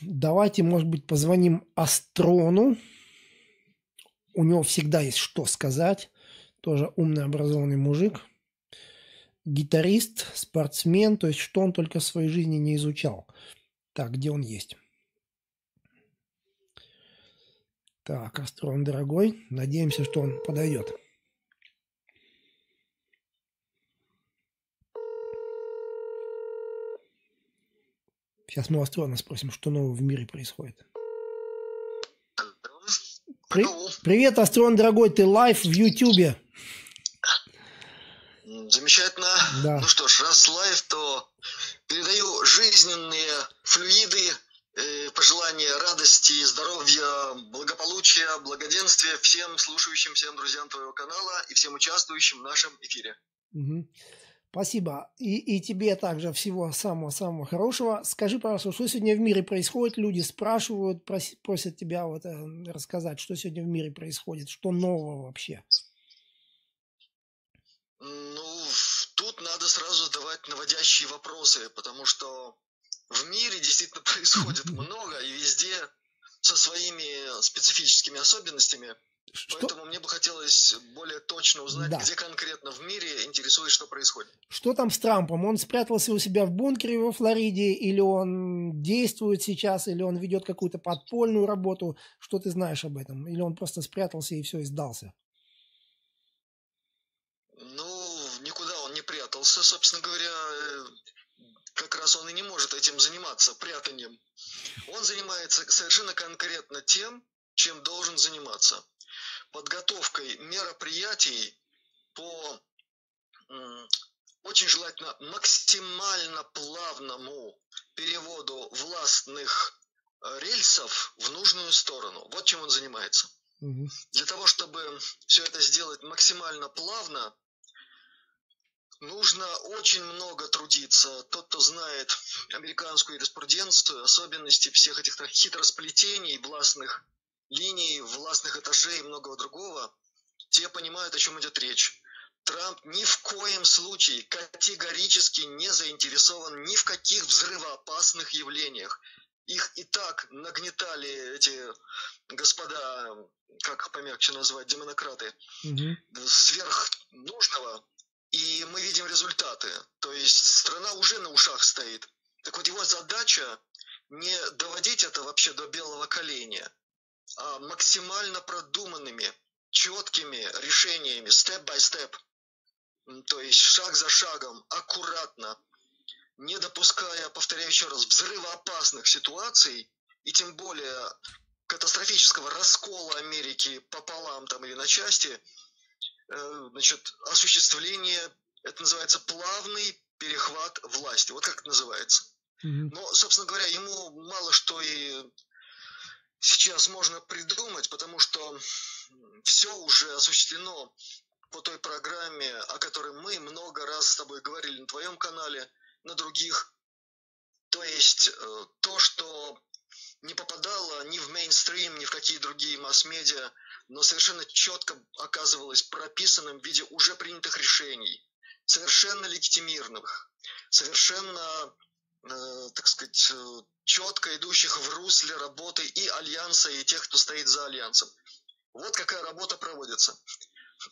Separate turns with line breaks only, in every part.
Давайте, может быть, позвоним Астрону. У него всегда есть что сказать. Тоже умный, образованный мужик. Гитарист, спортсмен. То есть, что он только в своей жизни не изучал. Так, где он есть? Так, Астрон, дорогой. Надеемся, что он подойдет. Сейчас мы у Астрона спросим, что нового в мире происходит. При... Привет, Астрон, дорогой, ты live в Ютубе.
Замечательно. Да. Ну что ж, раз live, то передаю жизненные флюиды, э, пожелания радости, здоровья, благополучия, благоденствия всем слушающим, всем друзьям твоего канала и всем участвующим в нашем эфире.
Угу. Спасибо. И, и тебе также всего самого-самого хорошего. Скажи, пожалуйста, что сегодня в мире происходит? Люди спрашивают, просят, просят тебя вот э, рассказать, что сегодня в мире происходит, что нового вообще.
Ну, тут надо сразу задавать наводящие вопросы, потому что в мире действительно происходит много и везде со своими специфическими особенностями. Что... Поэтому мне бы хотелось более точно узнать, да. где конкретно в мире интересует, что происходит.
Что там с Трампом? Он спрятался у себя в бункере во Флориде, или он действует сейчас, или он ведет какую-то подпольную работу? Что ты знаешь об этом? Или он просто спрятался и все, и сдался?
Ну, никуда он не прятался, собственно говоря. Э, как раз он и не может этим заниматься, прятанием. Он занимается совершенно конкретно тем, чем должен заниматься подготовкой мероприятий по очень желательно максимально плавному переводу властных э, рельсов в нужную сторону. Вот чем он занимается. Угу. Для того, чтобы все это сделать максимально плавно, нужно очень много трудиться. Тот, кто знает американскую юриспруденцию, особенности всех этих хитросплетений властных линий властных этажей и многого другого, те понимают, о чем идет речь. Трамп ни в коем случае категорически не заинтересован ни в каких взрывоопасных явлениях. Их и так нагнетали эти господа, как их помягче назвать, демонократы, угу. сверх нужного. И мы видим результаты. То есть страна уже на ушах стоит. Так вот его задача не доводить это вообще до белого коленя, максимально продуманными, четкими решениями, степ-бай-степ, то есть шаг за шагом, аккуратно, не допуская, повторяю еще раз, взрывоопасных ситуаций и тем более катастрофического раскола Америки пополам там или на части, э, значит, осуществление, это называется плавный перехват власти, вот как это называется. Но, собственно говоря, ему мало что и сейчас можно придумать, потому что все уже осуществлено по той программе, о которой мы много раз с тобой говорили на твоем канале, на других. То есть э, то, что не попадало ни в мейнстрим, ни в какие другие масс-медиа, но совершенно четко оказывалось прописанным в виде уже принятых решений, совершенно легитимированных, совершенно так сказать, э, четко идущих в русле работы и Альянса, и тех, кто стоит за Альянсом. Вот какая работа проводится.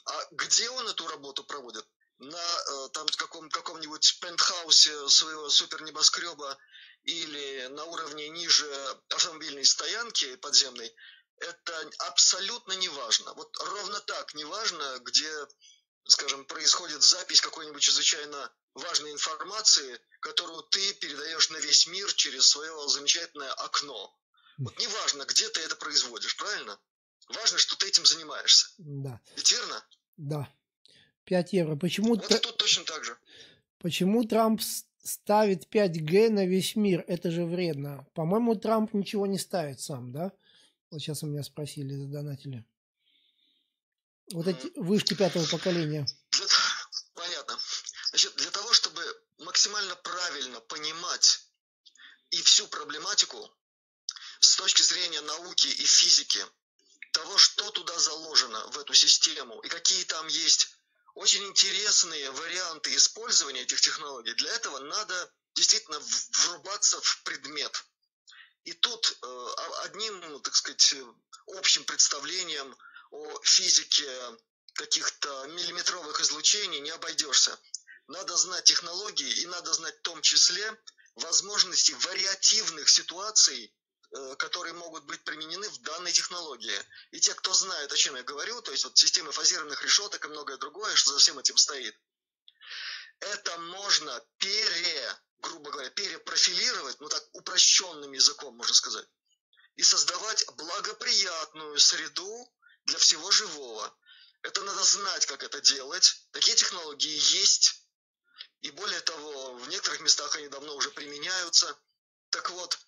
А где он эту работу проводит? На э, там каком, каком-нибудь пентхаусе своего супер небоскреба или на уровне ниже автомобильной стоянки подземной, это абсолютно не важно. Вот ровно так не важно, где, скажем, происходит запись какой-нибудь чрезвычайно важной информации, которую ты передаешь на весь мир через свое замечательное окно. Вот неважно, где ты это производишь, правильно? Важно, что ты этим занимаешься.
Да.
Ведь верно?
Да. 5 евро. Почему...
И тут точно так же.
Почему Трамп ставит 5G на весь мир? Это же вредно. По-моему, Трамп ничего не ставит сам, да? Вот сейчас у меня спросили, задонатили. Вот эти вышки пятого поколения.
Максимально правильно понимать и всю проблематику с точки зрения науки и физики, того, что туда заложено в эту систему и какие там есть очень интересные варианты использования этих технологий, для этого надо действительно врубаться в предмет. И тут э, одним, так сказать, общим представлением о физике каких-то миллиметровых излучений не обойдешься. Надо знать технологии и надо знать в том числе возможности вариативных ситуаций, э, которые могут быть применены в данной технологии. И те, кто знает, о чем я говорю, то есть вот системы фазированных решеток и многое другое, что за всем этим стоит, это можно пере, грубо говоря, перепрофилировать, ну так упрощенным языком можно сказать, и создавать благоприятную среду для всего живого. Это надо знать, как это делать. Такие технологии есть. И более того, в некоторых местах они давно уже применяются. Так вот,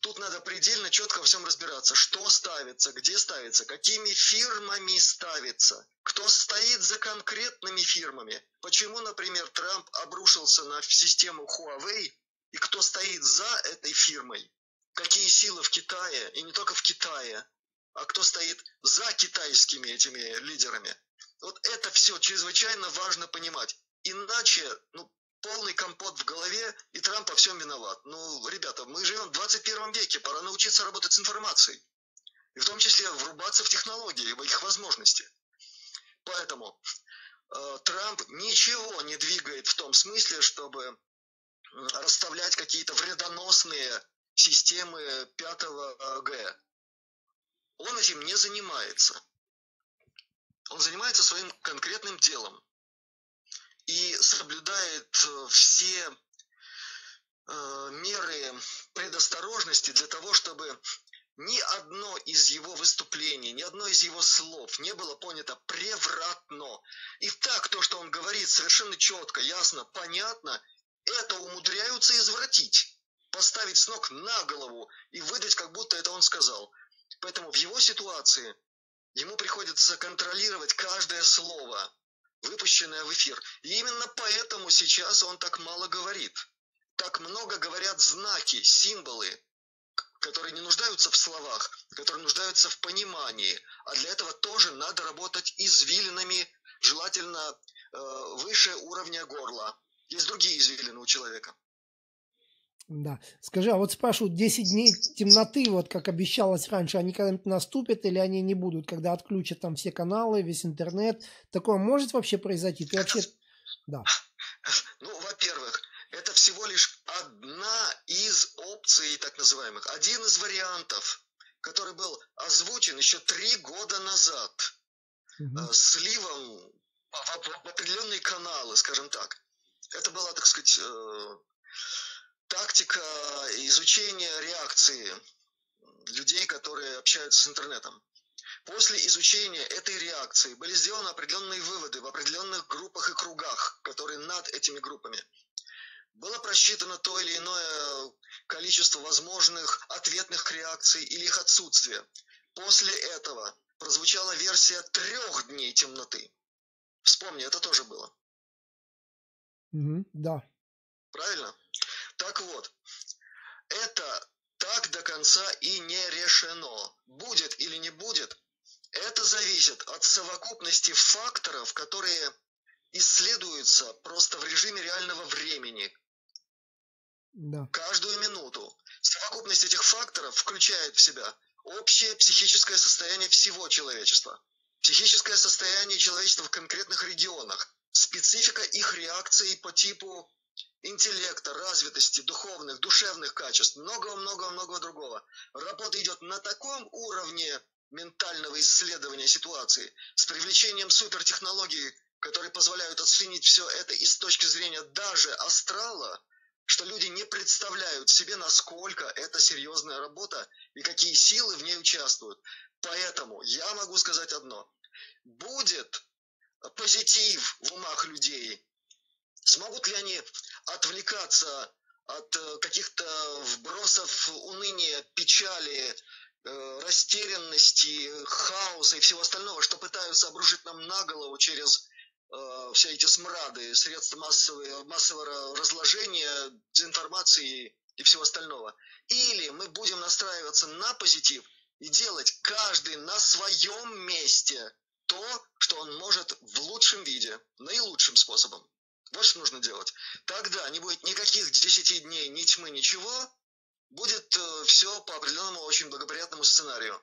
тут надо предельно четко во всем разбираться, что ставится, где ставится, какими фирмами ставится, кто стоит за конкретными фирмами, почему, например, Трамп обрушился на систему Huawei, и кто стоит за этой фирмой, какие силы в Китае, и не только в Китае, а кто стоит за китайскими этими лидерами. Вот это все чрезвычайно важно понимать. Иначе, ну, полный компот в голове, и Трамп во всем виноват. Ну, ребята, мы живем в 21 веке, пора научиться работать с информацией. И в том числе врубаться в технологии, в их возможности. Поэтому э, Трамп ничего не двигает в том смысле, чтобы расставлять какие-то вредоносные системы 5 Г. Он этим не занимается. Он занимается своим конкретным делом и соблюдает э, все э, меры предосторожности для того, чтобы ни одно из его выступлений, ни одно из его слов не было понято превратно. И так то, что он говорит совершенно четко, ясно, понятно, это умудряются извратить, поставить с ног на голову и выдать, как будто это он сказал. Поэтому в его ситуации ему приходится контролировать каждое слово, выпущенное в эфир. И именно поэтому сейчас он так мало говорит. Так много говорят знаки, символы, которые не нуждаются в словах, которые нуждаются в понимании. А для этого тоже надо работать извилинами, желательно э, выше уровня горла. Есть другие извилины у человека.
Да. Скажи, а вот спрашивают, 10 дней темноты, вот как обещалось раньше, они когда-нибудь наступят или они не будут, когда отключат там все каналы, весь интернет? Такое может вообще произойти? Ты вообще... Да.
Ну, во-первых, это всего лишь одна из опций, так называемых, один из вариантов, который был озвучен еще три года назад угу. сливом в определенные каналы, скажем так. Это была, так сказать, э, тактика изучения реакции людей, которые общаются с интернетом. После изучения этой реакции были сделаны определенные выводы в определенных группах и кругах, которые над этими группами. Было просчитано то или иное количество возможных ответных реакций или их отсутствие. После этого прозвучала версия трех дней темноты. Вспомни, это тоже было.
Mm-hmm, да.
Правильно? Так вот, это так до конца и не решено. Будет или не будет, это зависит от совокупности факторов, которые исследуются просто в режиме реального времени. Да. Каждую минуту. Совокупность этих факторов включает в себя общее психическое состояние всего человечества, психическое состояние человечества в конкретных регионах, специфика их реакции по типу интеллекта, развитости, духовных, душевных качеств, многого-многого-многого другого. Работа идет на таком уровне ментального исследования ситуации с привлечением супертехнологий, которые позволяют оценить все это и с точки зрения даже астрала, что люди не представляют себе, насколько это серьезная работа и какие силы в ней участвуют. Поэтому я могу сказать одно. Будет позитив в умах людей, Смогут ли они отвлекаться от э, каких-то вбросов уныния, печали, э, растерянности, хаоса и всего остального, что пытаются обрушить нам на голову через э, все эти смрады, средства массового, массового разложения, дезинформации и всего остального. Или мы будем настраиваться на позитив и делать каждый на своем месте то, что он может в лучшем виде, наилучшим способом. Вот что нужно делать. Тогда не будет никаких 10 дней, ни тьмы, ничего. будет э, все по определенному очень благоприятному сценарию.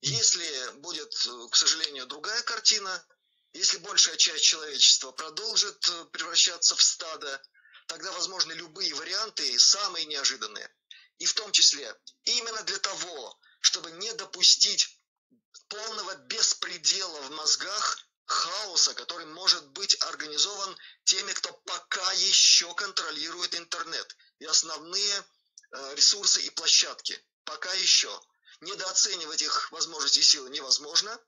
Если будет, э, к сожалению, другая картина, если большая часть человечества продолжит э, превращаться в стадо, тогда возможны любые варианты, самые неожиданные. И в том числе именно для того, чтобы не допустить полного беспредела в мозгах, хаоса, который может быть организован теми, кто пока еще контролирует интернет и основные э, ресурсы и площадки. Пока еще. Недооценивать их возможности и силы невозможно.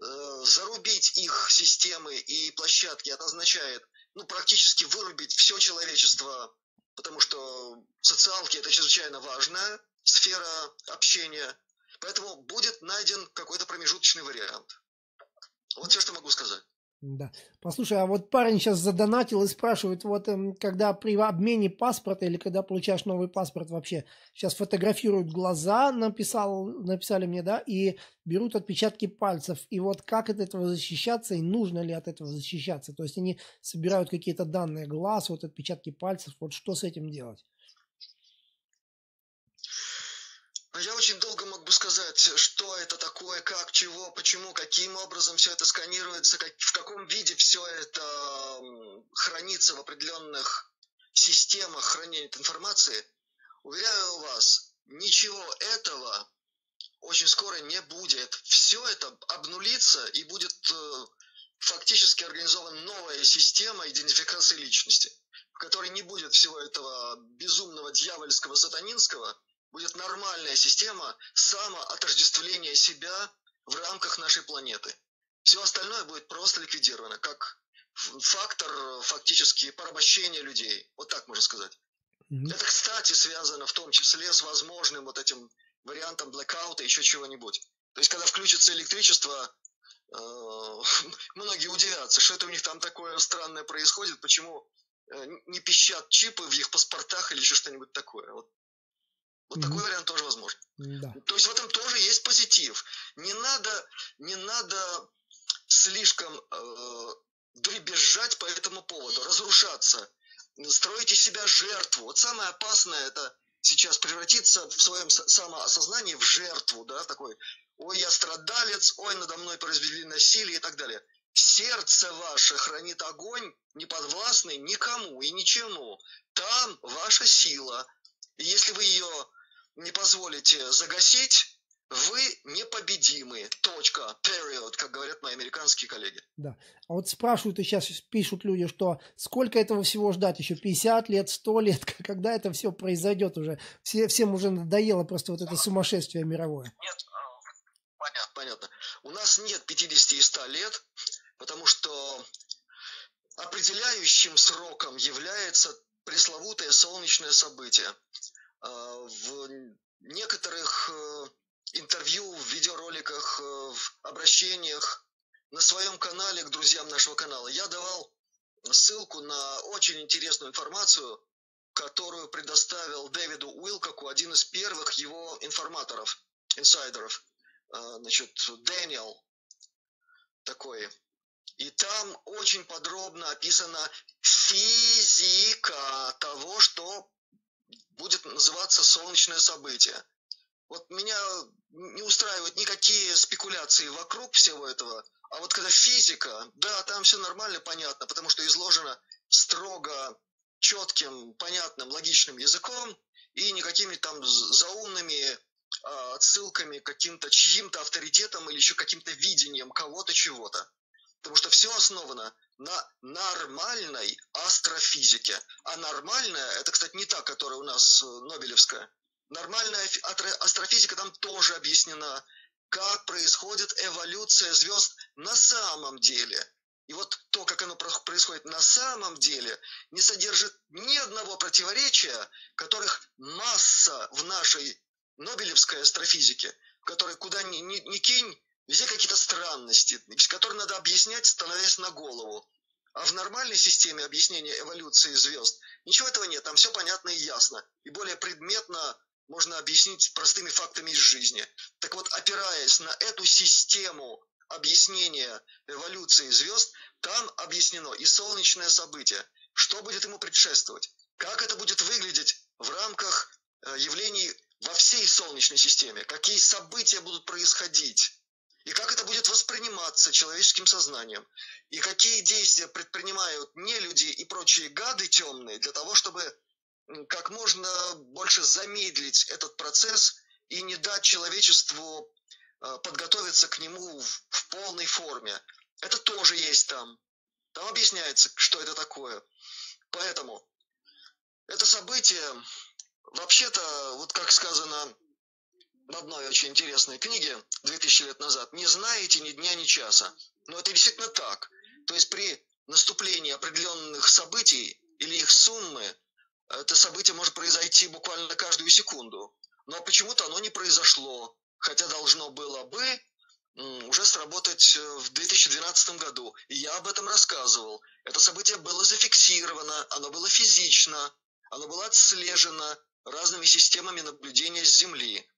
Э, зарубить их системы и площадки это означает ну, практически вырубить все человечество, потому что социалки это чрезвычайно важная сфера общения. Поэтому будет найден какой-то промежуточный вариант. Вот все, что могу сказать.
Да. Послушай, а вот парень сейчас задонатил и спрашивает, вот эм, когда при обмене паспорта или когда получаешь новый паспорт вообще, сейчас фотографируют глаза, написал, написали мне, да, и берут отпечатки пальцев. И вот как от этого защищаться и нужно ли от этого защищаться? То есть они собирают какие-то данные глаз, вот отпечатки пальцев, вот что с этим делать?
Ну, я очень долго сказать, что это такое, как, чего, почему, каким образом все это сканируется, как, в каком виде все это хранится в определенных системах хранения информации. Уверяю вас, ничего этого очень скоро не будет. Все это обнулится и будет э, фактически организована новая система идентификации личности, в которой не будет всего этого безумного дьявольского сатанинского – будет нормальная система самоотождествления себя в рамках нашей планеты. Все остальное будет просто ликвидировано, как фактор фактически порабощения людей. Вот так можно сказать. Mm-hmm. Это, кстати, связано в том числе с возможным вот этим вариантом блэкаута, еще чего-нибудь. То есть, когда включится электричество, э, многие удивятся, что это у них там такое странное происходит, почему э, не пищат чипы в их паспортах или еще что-нибудь такое. Вот вот mm-hmm. такой вариант тоже возможен. Да. То есть в этом тоже есть позитив. Не надо, не надо слишком э, дребезжать по этому поводу, разрушаться, строить из себя жертву. Вот самое опасное это сейчас превратиться в своем самоосознании в жертву, да, такой, ой, я страдалец, ой, надо мной произвели насилие и так далее. Сердце ваше хранит огонь, не подвластный никому и ничему. Там ваша сила. И если вы ее не позволите загасить, вы непобедимы. Точка. Period, как говорят мои американские коллеги.
Да. А вот спрашивают, и сейчас пишут люди, что сколько этого всего ждать? Еще 50 лет, 100 лет? Когда это все произойдет уже? Все, всем уже надоело просто вот это сумасшествие мировое.
Нет, понятно, понятно. У нас нет 50 и 100 лет, потому что определяющим сроком является пресловутое солнечное событие. А, в некоторых э, интервью, в видеороликах, э, в обращениях на своем канале к друзьям нашего канала я давал ссылку на очень интересную информацию, которую предоставил Дэвиду Уилкоку, один из первых его информаторов, инсайдеров, значит, Дэниел такой. И там очень подробно описана физика того, что будет называться «Солнечное событие». Вот меня не устраивают никакие спекуляции вокруг всего этого, а вот когда физика, да, там все нормально, понятно, потому что изложено строго четким, понятным, логичным языком и никакими там заумными а, отсылками к каким-то чьим-то авторитетам или еще каким-то видением кого-то чего-то. Потому что все основано на нормальной астрофизике. А нормальная, это, кстати, не та, которая у нас э, Нобелевская. Нормальная астрофизика там тоже объяснена, как происходит эволюция звезд на самом деле. И вот то, как оно происходит на самом деле, не содержит ни одного противоречия, которых масса в нашей Нобелевской астрофизике, в куда ни, ни, ни кинь, Везде какие-то странности, которые надо объяснять, становясь на голову. А в нормальной системе объяснения эволюции звезд ничего этого нет, там все понятно и ясно. И более предметно можно объяснить простыми фактами из жизни. Так вот, опираясь на эту систему объяснения эволюции звезд, там объяснено и солнечное событие, что будет ему предшествовать, как это будет выглядеть в рамках э, явлений во всей Солнечной системе, какие события будут происходить, и как это будет восприниматься человеческим сознанием, и какие действия предпринимают не люди и прочие гады темные для того, чтобы как можно больше замедлить этот процесс и не дать человечеству э, подготовиться к нему в, в полной форме. Это тоже есть там. Там объясняется, что это такое. Поэтому это событие, вообще-то, вот как сказано одной очень интересной книге 2000 лет назад, не знаете ни дня, ни часа. Но это действительно так. То есть при наступлении определенных событий или их суммы, это событие может произойти буквально каждую секунду. Но почему-то оно не произошло, хотя должно было бы уже сработать э, в 2012 году. И я об этом рассказывал. Это событие было зафиксировано, оно было физично, оно было отслежено разными системами наблюдения с Земли.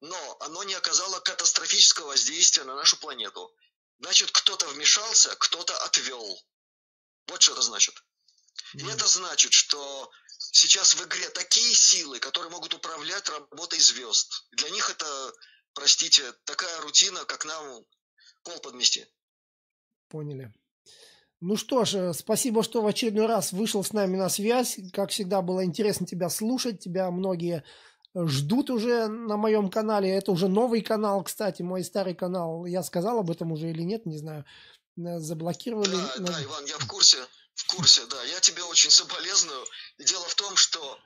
Но оно не оказало катастрофического воздействия на нашу планету. Значит, кто-то вмешался, кто-то отвел. Вот что это значит. И это значит, что сейчас в игре такие силы, которые могут управлять работой звезд. Для них это простите, такая рутина, как нам пол подмести.
Поняли. Ну что ж, э, спасибо, что в очередной раз вышел с нами на связь. Как всегда, было интересно тебя слушать. Тебя многие ждут уже на моем канале. Это уже новый канал, кстати, мой старый канал. Я сказал об этом уже или нет, не знаю. Э, заблокировали.
Да, да, Иван, я в курсе. В курсе, да. Я тебе очень соболезную. дело в том, что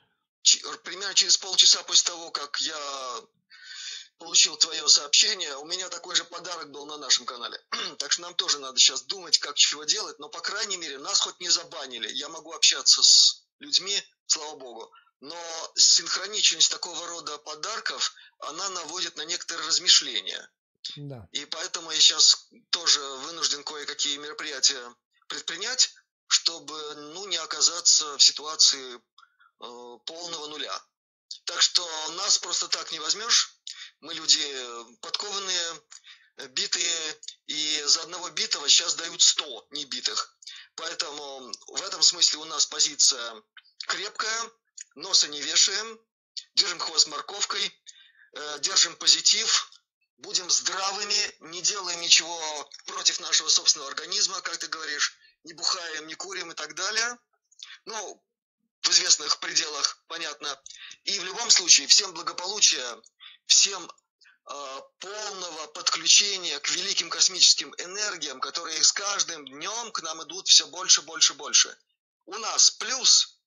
примерно через полчаса после того, как я получил твое сообщение. У меня такой же подарок был на нашем канале. так что нам тоже надо сейчас думать, как чего делать. Но, по крайней мере, нас хоть не забанили. Я могу общаться с людьми, слава богу. Но синхроничность такого рода подарков, она наводит на некоторые размышления. Да. И поэтому я сейчас тоже вынужден кое-какие мероприятия предпринять, чтобы ну, не оказаться в ситуации э, полного нуля. Так что нас просто так не возьмешь. Мы люди подкованные, битые, и за одного битого сейчас дают 100 небитых. Поэтому в этом смысле у нас позиция крепкая, носа не вешаем, держим хвост морковкой, э, держим позитив, будем здравыми, не делаем ничего против нашего собственного организма, как ты говоришь, не бухаем, не курим и так далее. Ну, в известных пределах, понятно. И в любом случае, всем благополучия, всем э, полного подключения к великим космическим энергиям, которые с каждым днем к нам идут все больше, больше, больше. У нас плюс,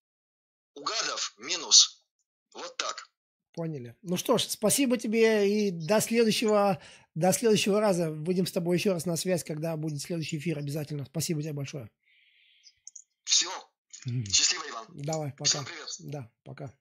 у гадов минус. Вот так.
Поняли. Ну что ж, спасибо тебе и до следующего, до следующего раза. Выйдем с тобой еще раз на связь, когда будет следующий эфир обязательно. Спасибо тебе большое.
Все. Счастливо, Иван.
Давай, пока. Всем привет. Да, пока.